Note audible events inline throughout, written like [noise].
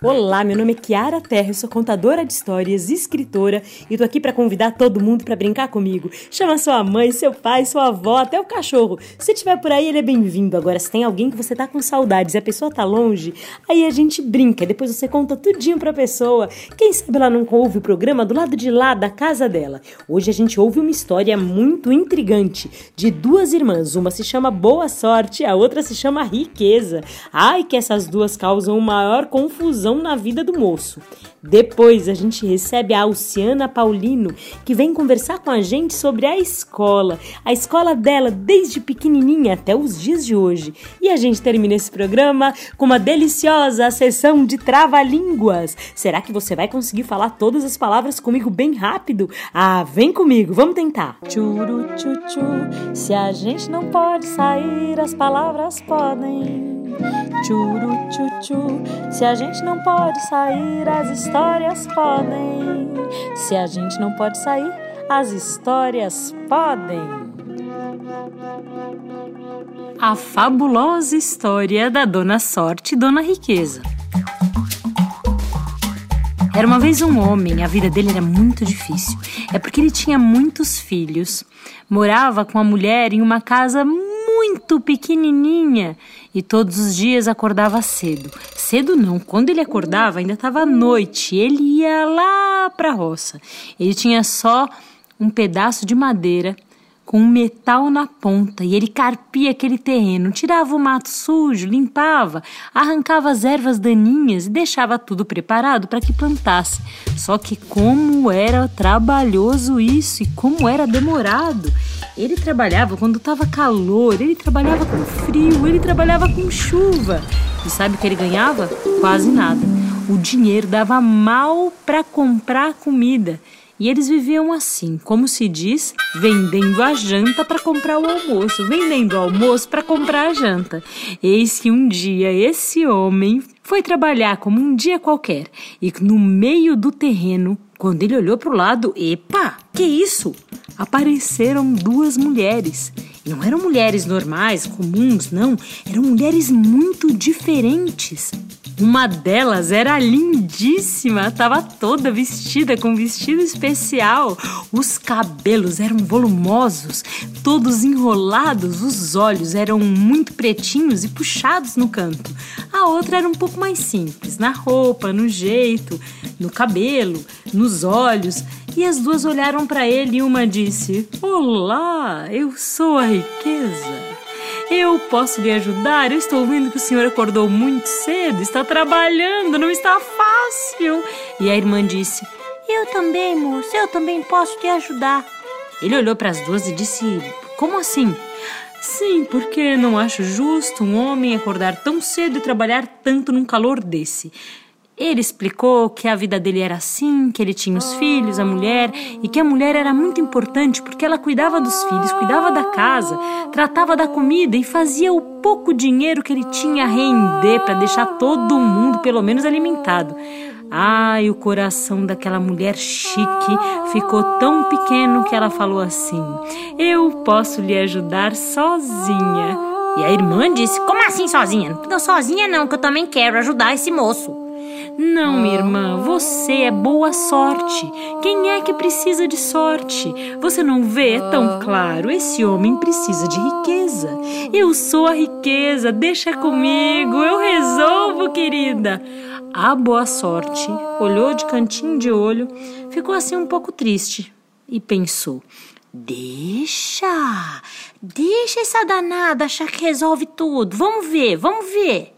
Olá, meu nome é Kiara Terra, eu sou contadora de histórias, escritora e tô aqui para convidar todo mundo para brincar comigo. Chama sua mãe, seu pai, sua avó, até o cachorro. Se tiver por aí, ele é bem-vindo. Agora, se tem alguém que você tá com saudades e a pessoa tá longe, aí a gente brinca, depois você conta tudinho pra pessoa. Quem sabe ela não ouve o programa do lado de lá da casa dela. Hoje a gente ouve uma história muito intrigante de duas irmãs. Uma se chama Boa Sorte, a outra se chama Riqueza. Ai, que essas duas causam maior confusão confusão na vida do moço. Depois a gente recebe a Alciana Paulino, que vem conversar com a gente sobre a escola, a escola dela desde pequenininha até os dias de hoje. E a gente termina esse programa com uma deliciosa sessão de trava-línguas. Será que você vai conseguir falar todas as palavras comigo bem rápido? Ah, vem comigo, vamos tentar. Churu, chuchu, se a gente não pode sair, as palavras podem. Churu, chuchu, se a gente não pode sair, as histórias podem. Se a gente não pode sair, as histórias podem. A fabulosa história da Dona Sorte e Dona Riqueza. Era uma vez um homem, a vida dele era muito difícil. É porque ele tinha muitos filhos, morava com a mulher em uma casa muito pequenininha e todos os dias acordava cedo. Cedo não, quando ele acordava ainda estava noite. Ele ia lá para a roça. Ele tinha só um pedaço de madeira com um metal na ponta e ele carpia aquele terreno, tirava o mato sujo, limpava, arrancava as ervas daninhas e deixava tudo preparado para que plantasse. Só que como era trabalhoso isso e como era demorado. Ele trabalhava quando estava calor, ele trabalhava com frio, ele trabalhava com chuva. E sabe o que ele ganhava? Quase nada. O dinheiro dava mal para comprar comida. E eles viviam assim, como se diz, vendendo a janta para comprar o almoço, vendendo o almoço para comprar a janta. Eis que um dia esse homem foi trabalhar como um dia qualquer e no meio do terreno, quando ele olhou para o lado, epa, que isso? Apareceram duas mulheres. E não eram mulheres normais, comuns, não, eram mulheres muito diferentes. Uma delas era lindíssima, estava toda vestida com um vestido especial. Os cabelos eram volumosos, todos enrolados, os olhos eram muito pretinhos e puxados no canto. A outra era um pouco mais simples, na roupa, no jeito, no cabelo, nos olhos. E as duas olharam para ele e uma disse: Olá, eu sou a riqueza. Eu posso lhe ajudar? Eu estou vendo que o senhor acordou muito cedo, está trabalhando, não está fácil. E a irmã disse: Eu também, moço, eu também posso te ajudar. Ele olhou para as duas e disse: Como assim? Sim, porque não acho justo um homem acordar tão cedo e trabalhar tanto num calor desse. Ele explicou que a vida dele era assim, que ele tinha os filhos, a mulher, e que a mulher era muito importante porque ela cuidava dos filhos, cuidava da casa, tratava da comida e fazia o pouco dinheiro que ele tinha render para deixar todo mundo pelo menos alimentado. Ai, o coração daquela mulher chique ficou tão pequeno que ela falou assim: Eu posso lhe ajudar sozinha. E a irmã disse: Como assim sozinha? Não, sozinha não, que eu também quero ajudar esse moço. Não, minha irmã, você é boa sorte. Quem é que precisa de sorte? Você não vê tão claro. Esse homem precisa de riqueza. Eu sou a riqueza, deixa comigo, eu resolvo, querida. A boa sorte olhou de cantinho de olho, ficou assim um pouco triste e pensou: Deixa, deixa essa danada achar que resolve tudo. Vamos ver, vamos ver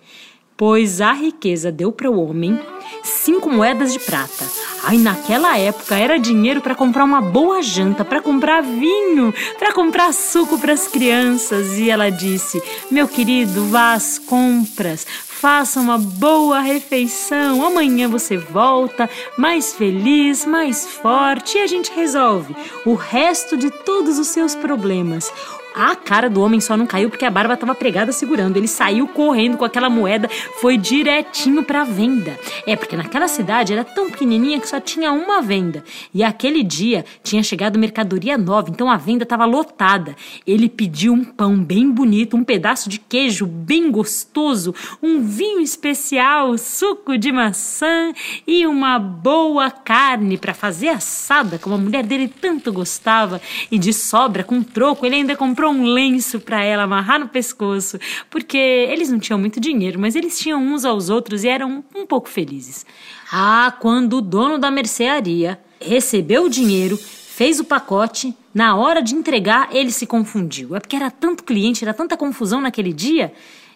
pois a riqueza deu para o homem cinco moedas de prata. Ai, naquela época era dinheiro para comprar uma boa janta, para comprar vinho, para comprar suco para as crianças. E ela disse: Meu querido, vá às compras, faça uma boa refeição. Amanhã você volta mais feliz, mais forte e a gente resolve o resto de todos os seus problemas. A cara do homem só não caiu porque a barba estava pregada segurando. Ele saiu correndo com aquela moeda, foi direitinho para venda. É porque naquela cidade era tão pequenininha que só tinha uma venda. E aquele dia tinha chegado mercadoria nova, então a venda estava lotada. Ele pediu um pão bem bonito, um pedaço de queijo bem gostoso, um vinho especial, suco de maçã e uma boa carne para fazer assada, como a mulher dele tanto gostava. E de sobra, com troco, ele ainda comprou comprou um lenço para ela amarrar no pescoço, porque eles não tinham muito dinheiro, mas eles tinham uns aos outros e eram um pouco felizes. Ah, quando o dono da mercearia recebeu o dinheiro, fez o pacote, na hora de entregar ele se confundiu. É porque era tanto cliente, era tanta confusão naquele dia.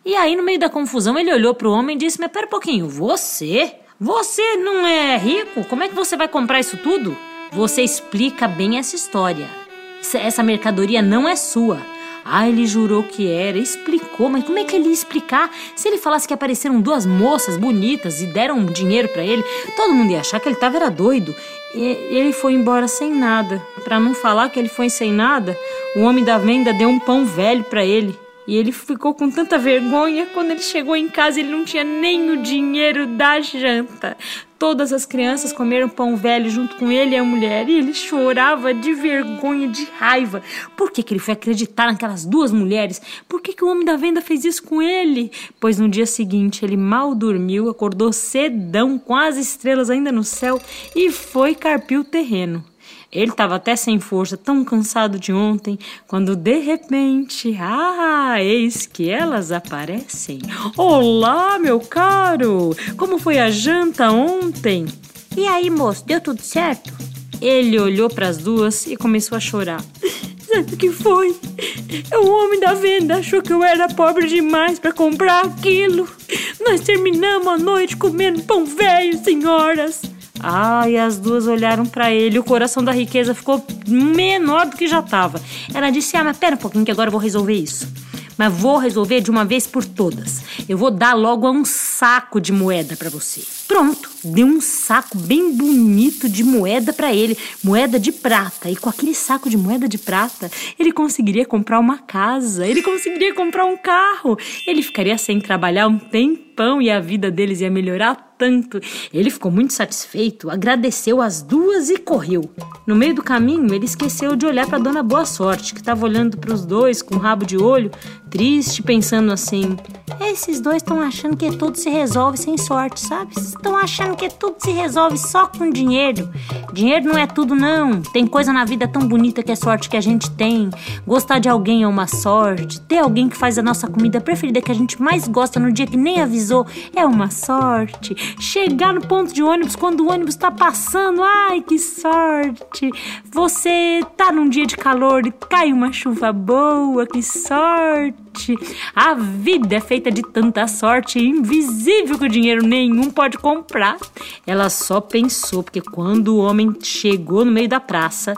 E aí, no meio da confusão, ele olhou para o homem e disse: Mas pera um pouquinho, você? Você não é rico? Como é que você vai comprar isso tudo? Você explica bem essa história essa mercadoria não é sua. Ah, ele jurou que era, explicou, mas como é que ele ia explicar? Se ele falasse que apareceram duas moças bonitas e deram dinheiro para ele, todo mundo ia achar que ele tava era doido. E ele foi embora sem nada. Para não falar que ele foi sem nada, o homem da venda deu um pão velho para ele. E ele ficou com tanta vergonha quando ele chegou em casa ele não tinha nem o dinheiro da janta. Todas as crianças comeram pão velho junto com ele e a mulher, e ele chorava de vergonha, de raiva. Por que, que ele foi acreditar naquelas duas mulheres? Por que, que o homem da venda fez isso com ele? Pois no dia seguinte ele mal dormiu, acordou cedão, com as estrelas ainda no céu, e foi carpir o terreno. Ele estava até sem força, tão cansado de ontem, quando de repente, ah, eis que elas aparecem. Olá, meu caro! Como foi a janta ontem? E aí, moço, deu tudo certo? Ele olhou para as duas e começou a chorar. [laughs] Sabe o que foi? O homem da venda achou que eu era pobre demais para comprar aquilo. Nós terminamos a noite comendo pão velho, senhoras. Ah, e as duas olharam para ele. O coração da riqueza ficou menor do que já estava. Ela disse: Ah, mas pera um pouquinho que agora eu vou resolver isso. Mas vou resolver de uma vez por todas. Eu vou dar logo um saco de moeda para você. Pronto, deu um saco bem bonito de moeda para ele, moeda de prata. E com aquele saco de moeda de prata, ele conseguiria comprar uma casa, ele conseguiria comprar um carro, ele ficaria sem trabalhar um tempão e a vida deles ia melhorar tanto. Ele ficou muito satisfeito, agradeceu as duas e correu. No meio do caminho, ele esqueceu de olhar para Dona Boa Sorte, que estava olhando para os dois com um rabo de olho, triste, pensando assim: esses dois estão achando que tudo se resolve sem sorte, sabe? Estão achando que tudo se resolve só com dinheiro. Dinheiro não é tudo, não. Tem coisa na vida tão bonita que é sorte que a gente tem. Gostar de alguém é uma sorte. Ter alguém que faz a nossa comida preferida que a gente mais gosta no dia que nem avisou é uma sorte. Chegar no ponto de ônibus quando o ônibus está passando, ai que sorte. Você tá num dia de calor e cai uma chuva boa, que sorte. A vida é feita de tanta sorte invisível que dinheiro nenhum pode comprar. Ela só pensou, porque quando o homem chegou no meio da praça,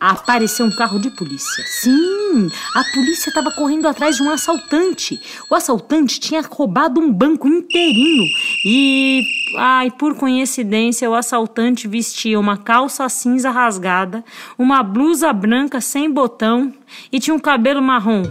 apareceu um carro de polícia. Sim, a polícia estava correndo atrás de um assaltante. O assaltante tinha roubado um banco inteirinho e Ai, por coincidência, o assaltante vestia uma calça cinza rasgada, uma blusa branca sem botão e tinha um cabelo marrom,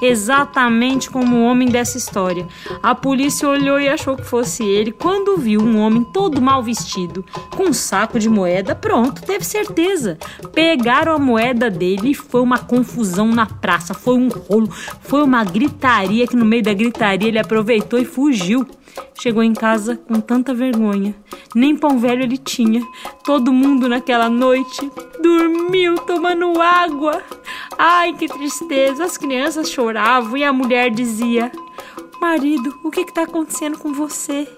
exatamente como o homem dessa história. A polícia olhou e achou que fosse ele. Quando viu um homem todo mal vestido, com um saco de moeda, pronto, teve certeza. Pegaram a moeda dele e foi uma confusão na praça, foi um rolo, foi uma gritaria que no meio da gritaria ele aproveitou e fugiu. Chegou em casa com tanta vergonha. Nem pão velho ele tinha. Todo mundo naquela noite dormiu tomando água. Ai, que tristeza! As crianças choravam e a mulher dizia: Marido, o que está acontecendo com você?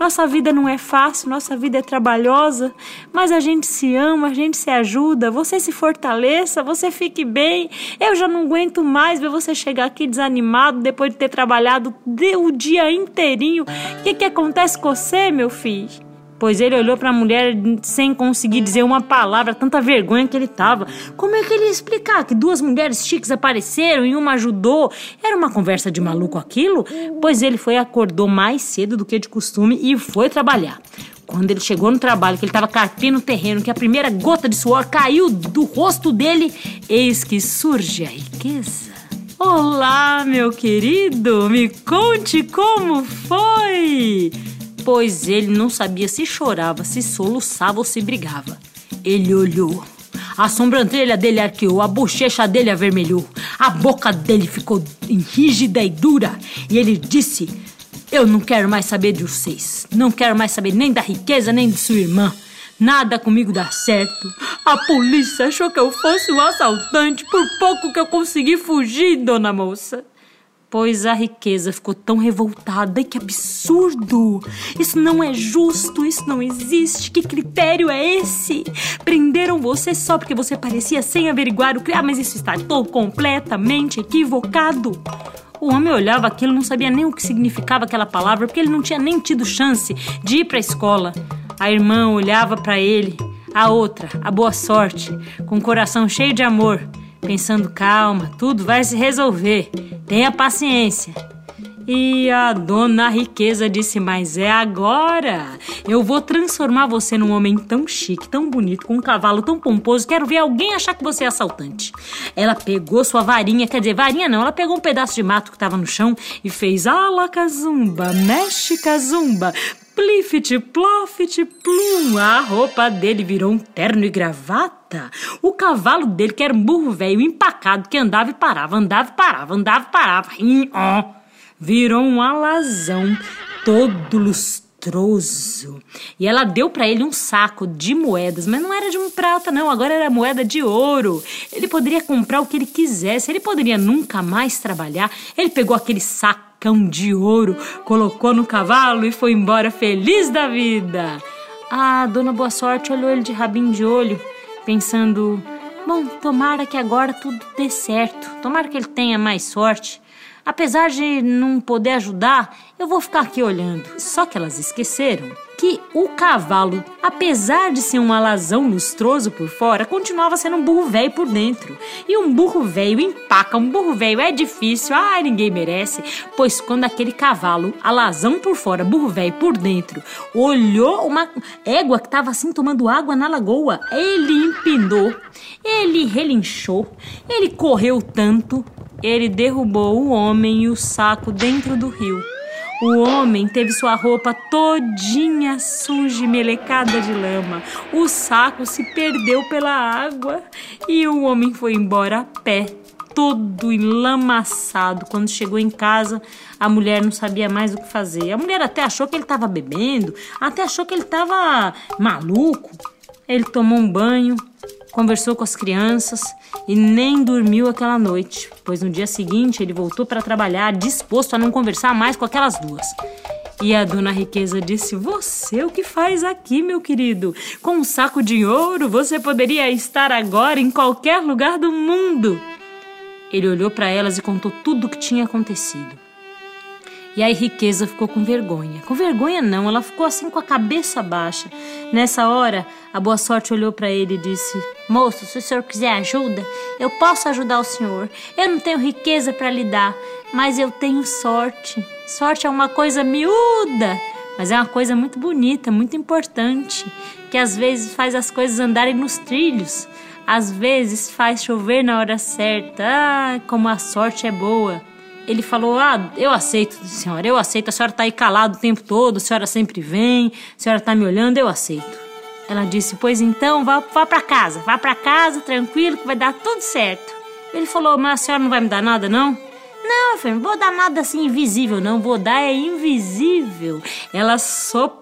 Nossa vida não é fácil, nossa vida é trabalhosa, mas a gente se ama, a gente se ajuda, você se fortaleça, você fique bem. Eu já não aguento mais ver você chegar aqui desanimado depois de ter trabalhado o dia inteirinho. O que, que acontece com você, meu filho? Pois ele olhou para a mulher sem conseguir dizer uma palavra, tanta vergonha que ele tava. Como é que ele ia explicar que duas mulheres chiques apareceram e uma ajudou? Era uma conversa de maluco aquilo? Pois ele foi acordou mais cedo do que de costume e foi trabalhar. Quando ele chegou no trabalho, que ele estava carpindo o terreno, que a primeira gota de suor caiu do rosto dele, eis que surge a riqueza. Olá, meu querido, me conte como foi! Pois ele não sabia se chorava, se soluçava ou se brigava. Ele olhou. A sobrancelha dele arqueou, a bochecha dele avermelhou, a boca dele ficou rígida e dura, e ele disse: Eu não quero mais saber de vocês, não quero mais saber nem da riqueza nem de sua irmã. Nada comigo dá certo. A polícia achou que eu fosse um assaltante por pouco que eu consegui fugir, dona moça. Pois a riqueza ficou tão revoltada. Que absurdo! Isso não é justo, isso não existe. Que critério é esse? Prenderam você só porque você parecia sem averiguar o que. Ah, mas isso está todo completamente equivocado. O homem olhava aquilo, não sabia nem o que significava aquela palavra, porque ele não tinha nem tido chance de ir para a escola. A irmã olhava para ele, a outra, a boa sorte, com o coração cheio de amor, pensando: calma, tudo vai se resolver, tenha paciência. E a dona Riqueza disse: Mas é agora! Eu vou transformar você num homem tão chique, tão bonito, com um cavalo tão pomposo. Quero ver alguém achar que você é assaltante. Ela pegou sua varinha, quer dizer, varinha não, ela pegou um pedaço de mato que estava no chão e fez alacazumba, mexe cazumba, Plifit, plofit, plum. A roupa dele virou um terno e gravata. O cavalo dele, que era um burro velho empacado, que andava e parava, andava e parava, andava e parava. E, ó, virou um alazão todo lustroso. E ela deu para ele um saco de moedas, mas não era de um prata, não, agora era moeda de ouro. Ele poderia comprar o que ele quisesse, ele poderia nunca mais trabalhar. Ele pegou aquele sacão de ouro, colocou no cavalo e foi embora feliz da vida. Ah, Dona Boa Sorte olhou ele de rabinho de olho, pensando: bom, tomara que agora tudo dê certo, tomara que ele tenha mais sorte. Apesar de não poder ajudar, eu vou ficar aqui olhando. Só que elas esqueceram que o cavalo, apesar de ser um alazão lustroso por fora, continuava sendo um burro velho por dentro. E um burro velho empaca, um burro velho é difícil, ai, ninguém merece. Pois quando aquele cavalo, alazão por fora, burro velho por dentro, olhou uma égua que estava assim tomando água na lagoa, ele empinou, ele relinchou, ele correu tanto, ele derrubou o homem e o saco dentro do rio. O homem teve sua roupa todinha suja e melecada de lama. O saco se perdeu pela água e o homem foi embora a pé, todo enlamaçado. Quando chegou em casa, a mulher não sabia mais o que fazer. A mulher até achou que ele estava bebendo, até achou que ele estava maluco. Ele tomou um banho, conversou com as crianças e nem dormiu aquela noite, pois no dia seguinte ele voltou para trabalhar disposto a não conversar mais com aquelas duas. E a dona Riqueza disse: Você o que faz aqui, meu querido? Com um saco de ouro, você poderia estar agora em qualquer lugar do mundo. Ele olhou para elas e contou tudo o que tinha acontecido. E aí Riqueza ficou com vergonha. Com vergonha não, ela ficou assim com a cabeça baixa. Nessa hora, a boa sorte olhou para ele e disse: Moço, se o senhor quiser ajuda, eu posso ajudar o senhor. Eu não tenho riqueza para lhe dar, mas eu tenho sorte. Sorte é uma coisa miúda, mas é uma coisa muito bonita, muito importante, que às vezes faz as coisas andarem nos trilhos. Às vezes faz chover na hora certa. Ah, como a sorte é boa ele falou: Ah, eu aceito, senhora, eu aceito. A senhora está aí calado o tempo todo, a senhora sempre vem, a senhora está me olhando, eu aceito. Ela disse: Pois então, vá, vá para casa, vá para casa, tranquilo, que vai dar tudo certo. Ele falou: Mas a senhora não vai me dar nada, não? Não, filho, não vou dar nada assim invisível, não. Vou dar é invisível. Ela soprou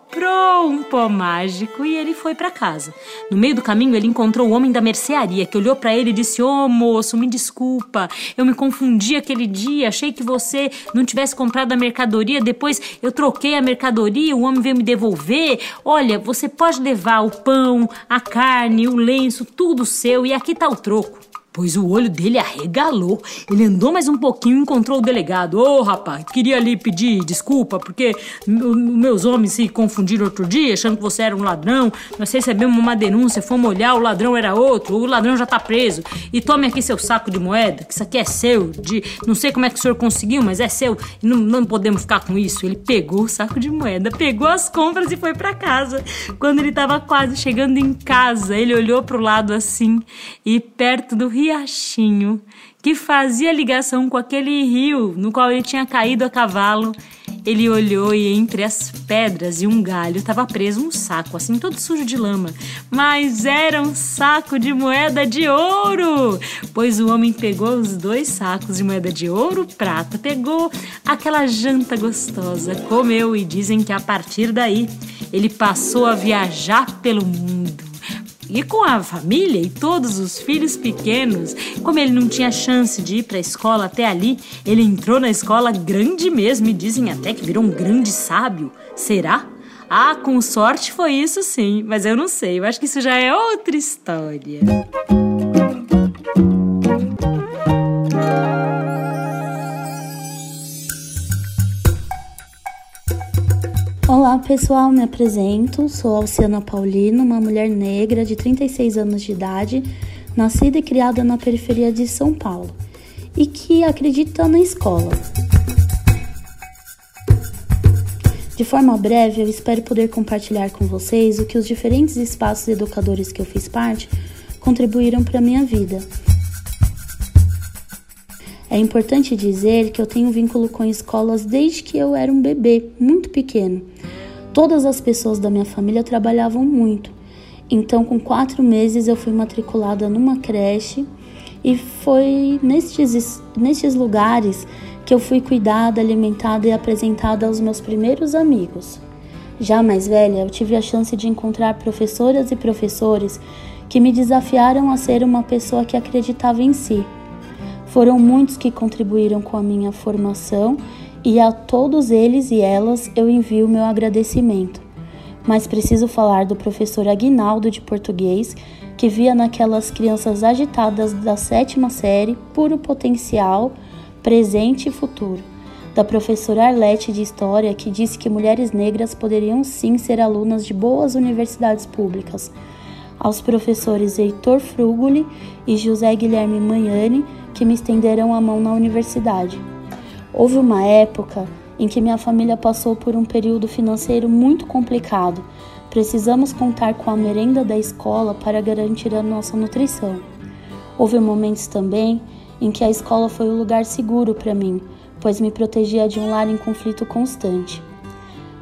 um pó mágico e ele foi para casa. No meio do caminho, ele encontrou o homem da mercearia, que olhou para ele e disse: Ô oh, moço, me desculpa, eu me confundi aquele dia. Achei que você não tivesse comprado a mercadoria. Depois eu troquei a mercadoria, o homem veio me devolver. Olha, você pode levar o pão, a carne, o lenço, tudo seu, e aqui tá o troco pois o olho dele arregalou. Ele andou mais um pouquinho e encontrou o delegado. Ô, oh, rapaz, queria lhe pedir desculpa porque meus homens se confundiram outro dia, achando que você era um ladrão. Nós recebemos uma denúncia, fomos olhar, o ladrão era outro, o ladrão já tá preso. E tome aqui seu saco de moeda, que isso aqui é seu, de não sei como é que o senhor conseguiu, mas é seu. Não, não podemos ficar com isso. Ele pegou o saco de moeda, pegou as compras e foi para casa. Quando ele tava quase chegando em casa, ele olhou pro lado assim e perto do rio riachinho que fazia ligação com aquele rio no qual ele tinha caído a cavalo. Ele olhou e entre as pedras e um galho estava preso um saco, assim todo sujo de lama. Mas era um saco de moeda de ouro! Pois o homem pegou os dois sacos de moeda de ouro, prata, pegou aquela janta gostosa, comeu e dizem que a partir daí ele passou a viajar pelo mundo e com a família e todos os filhos pequenos. Como ele não tinha chance de ir para a escola até ali, ele entrou na escola grande mesmo e dizem até que virou um grande sábio. Será? Ah, com sorte foi isso sim, mas eu não sei, eu acho que isso já é outra história. Olá pessoal, me apresento. Sou Alciana Paulino, uma mulher negra de 36 anos de idade, nascida e criada na periferia de São Paulo e que acredita na escola. De forma breve, eu espero poder compartilhar com vocês o que os diferentes espaços educadores que eu fiz parte contribuíram para a minha vida. É importante dizer que eu tenho vínculo com escolas desde que eu era um bebê, muito pequeno. Todas as pessoas da minha família trabalhavam muito. Então, com quatro meses, eu fui matriculada numa creche e foi nestes, nestes lugares que eu fui cuidada, alimentada e apresentada aos meus primeiros amigos. Já mais velha, eu tive a chance de encontrar professoras e professores que me desafiaram a ser uma pessoa que acreditava em si. Foram muitos que contribuíram com a minha formação e a todos eles e elas eu envio meu agradecimento. Mas preciso falar do professor Aguinaldo de português, que via naquelas crianças agitadas da sétima série puro potencial, presente e futuro. Da professora Arlete de História, que disse que mulheres negras poderiam sim ser alunas de boas universidades públicas. Aos professores Heitor Frugoli e José Guilherme Manhani, que me estenderam a mão na universidade. Houve uma época em que minha família passou por um período financeiro muito complicado. Precisamos contar com a merenda da escola para garantir a nossa nutrição. Houve momentos também em que a escola foi o lugar seguro para mim, pois me protegia de um lar em conflito constante.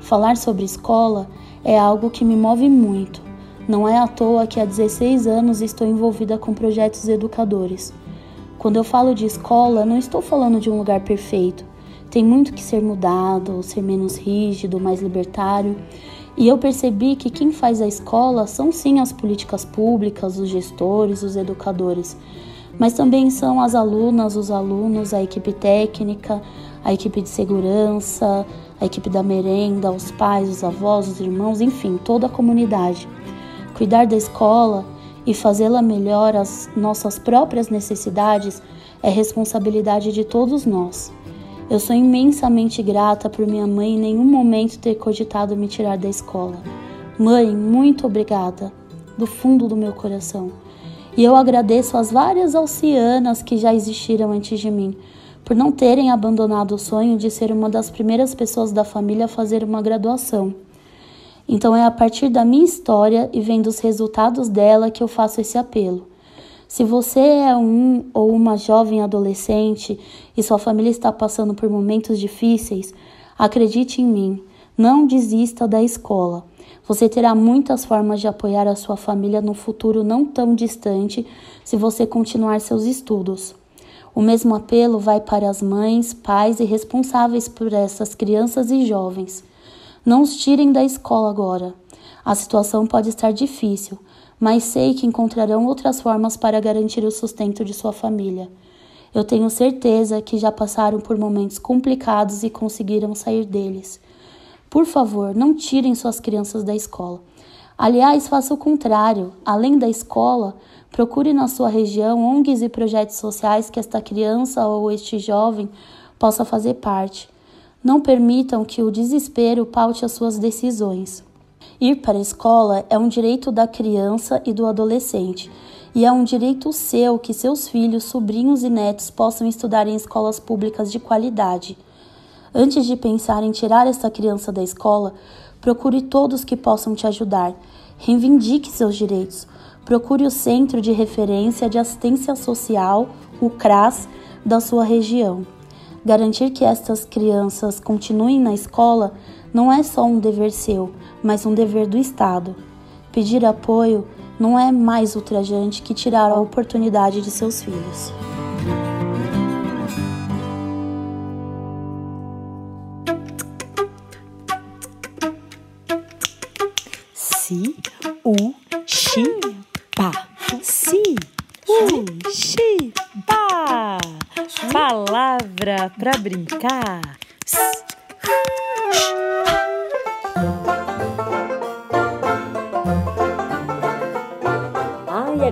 Falar sobre escola é algo que me move muito. Não é à toa que há 16 anos estou envolvida com projetos educadores. Quando eu falo de escola, não estou falando de um lugar perfeito. Tem muito que ser mudado, ser menos rígido, mais libertário. E eu percebi que quem faz a escola são sim as políticas públicas, os gestores, os educadores, mas também são as alunas, os alunos, a equipe técnica, a equipe de segurança, a equipe da merenda, os pais, os avós, os irmãos, enfim, toda a comunidade. Cuidar da escola e fazê-la melhor às nossas próprias necessidades é responsabilidade de todos nós. Eu sou imensamente grata por minha mãe em nenhum momento ter cogitado me tirar da escola. Mãe, muito obrigada, do fundo do meu coração. E eu agradeço às várias alcianas que já existiram antes de mim, por não terem abandonado o sonho de ser uma das primeiras pessoas da família a fazer uma graduação. Então é a partir da minha história e vendo os resultados dela que eu faço esse apelo. Se você é um ou uma jovem adolescente e sua família está passando por momentos difíceis, acredite em mim, não desista da escola. Você terá muitas formas de apoiar a sua família no futuro não tão distante se você continuar seus estudos. O mesmo apelo vai para as mães, pais e responsáveis por essas crianças e jovens. Não os tirem da escola agora. A situação pode estar difícil, mas sei que encontrarão outras formas para garantir o sustento de sua família. Eu tenho certeza que já passaram por momentos complicados e conseguiram sair deles. Por favor, não tirem suas crianças da escola. Aliás, faça o contrário. Além da escola, procure na sua região ONGs e projetos sociais que esta criança ou este jovem possa fazer parte. Não permitam que o desespero paute as suas decisões. Ir para a escola é um direito da criança e do adolescente, e é um direito seu que seus filhos, sobrinhos e netos possam estudar em escolas públicas de qualidade. Antes de pensar em tirar essa criança da escola, Procure todos que possam te ajudar. Reivindique seus direitos. Procure o Centro de Referência de Assistência Social, o CRAS, da sua região. Garantir que estas crianças continuem na escola não é só um dever seu, mas um dever do Estado. Pedir apoio não é mais ultrajante que tirar a oportunidade de seus filhos. Pra brincar. Psst.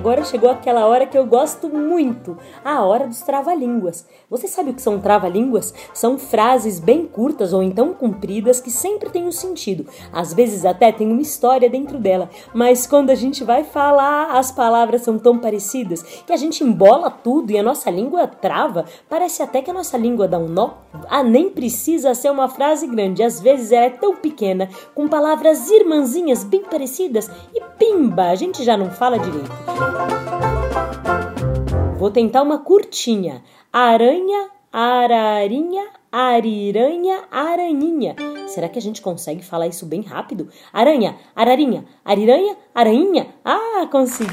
Agora chegou aquela hora que eu gosto muito, a hora dos trava-línguas. Você sabe o que são trava-línguas? São frases bem curtas ou então compridas que sempre têm um sentido. Às vezes até tem uma história dentro dela, mas quando a gente vai falar, as palavras são tão parecidas que a gente embola tudo e a nossa língua trava. Parece até que a nossa língua dá um nó. Ah, nem precisa ser uma frase grande, às vezes ela é tão pequena, com palavras irmãzinhas bem parecidas e pimba, a gente já não fala direito. Vou tentar uma curtinha. Aranha, ararinha, ariranha, araninha. Será que a gente consegue falar isso bem rápido? Aranha, ararinha, ariranha, arainha. Ah, consegui!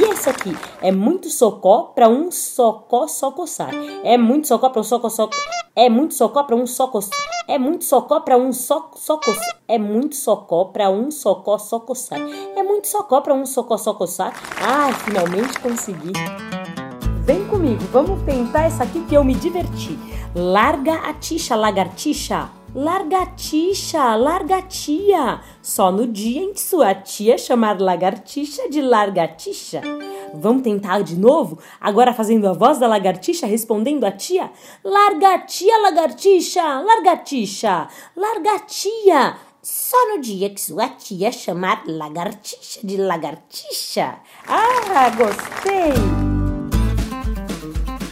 E esse aqui? É muito socó para um socó só coçar. É muito socó para um socó só É muito socó para um só coçar. É muito socó para um só só coçar. É muito socó para um socó só coçar. É muito socó para um socó só coçar. Ah, finalmente consegui. Comigo, vamos tentar essa aqui que eu me diverti. Larga a tixa, lagartixa. Largatixa, largatia. Só no dia em que sua tia chamar lagartixa de largatixa. Vamos tentar de novo? Agora fazendo a voz da lagartixa respondendo a tia. Largatia, lagartixa, largatixa, largatia. Só no dia que sua tia chamar lagartixa de lagartixa. Ah, gostei!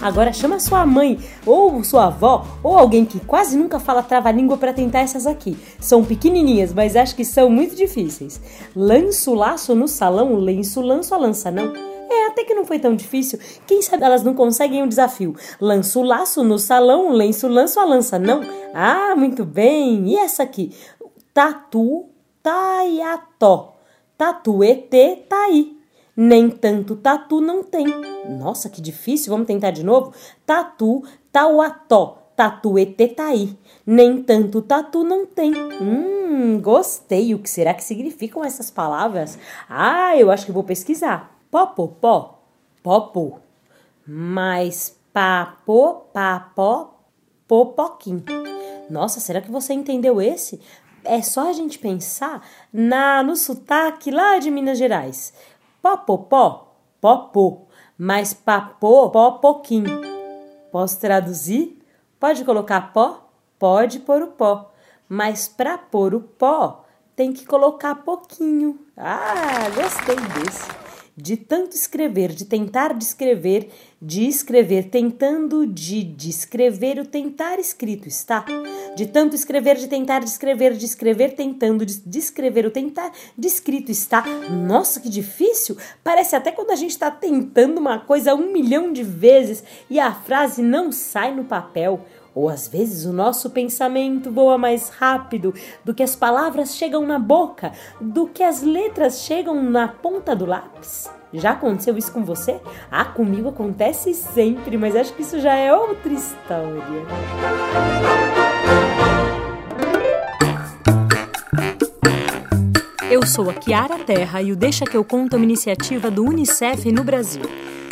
Agora chama sua mãe, ou sua avó, ou alguém que quase nunca fala trava-língua para tentar essas aqui. São pequenininhas, mas acho que são muito difíceis. Lanço laço no salão, lenço lanço a lança não. É, até que não foi tão difícil. Quem sabe elas não conseguem o um desafio. Lanço laço no salão, lenço lanço a lança não. Ah, muito bem. E essa aqui? Tatu taiató. Tatu et tai. Nem tanto tatu não tem. Nossa, que difícil. Vamos tentar de novo? Tatu, tauató, tatu etetaí. Nem tanto tatu não tem. Hum, gostei. O que será que significam essas palavras? Ah, eu acho que vou pesquisar. Popopó, popo. Mas papo, papó, popoquim. Nossa, será que você entendeu esse? É só a gente pensar na no sotaque lá de Minas Gerais. Popopó, popô, mas papô, pó pouquinho. Posso traduzir? Pode colocar pó? Pode pôr o pó, mas para pôr o pó tem que colocar pouquinho. Ah, gostei desse de tanto escrever, de tentar descrever, de escrever tentando, de descrever o tentar escrito está. De tanto escrever, de tentar descrever, de escrever tentando, de descrever o tentar descrito está. Nossa, que difícil! Parece até quando a gente está tentando uma coisa um milhão de vezes e a frase não sai no papel. Ou às vezes o nosso pensamento voa mais rápido do que as palavras chegam na boca, do que as letras chegam na ponta do lápis. Já aconteceu isso com você? Ah, comigo acontece sempre, mas acho que isso já é outra história. Eu sou a Kiara Terra e o Deixa que eu conto é uma iniciativa do UNICEF no Brasil.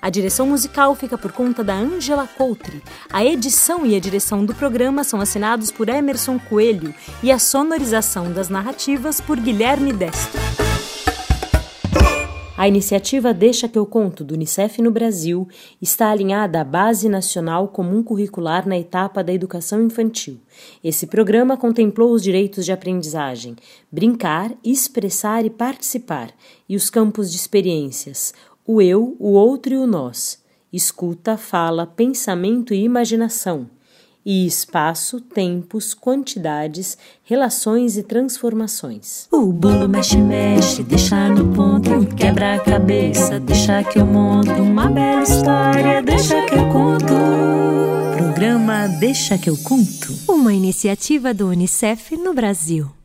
A direção musical fica por conta da Angela Coutri. A edição e a direção do programa são assinados por Emerson Coelho e a sonorização das narrativas por Guilherme Destro. A iniciativa Deixa que eu conto do Unicef no Brasil está alinhada à Base Nacional Comum Curricular na etapa da educação infantil. Esse programa contemplou os direitos de aprendizagem, brincar, expressar e participar, e os campos de experiências, o eu, o outro e o nós, escuta, fala, pensamento e imaginação e espaço, tempos, quantidades, relações e transformações. O bolo mexe, mexe, deixa no ponto, quebra a cabeça, deixa que eu monto uma bela história, deixa que eu conto. Programa Deixa que eu conto. Uma iniciativa do UNICEF no Brasil.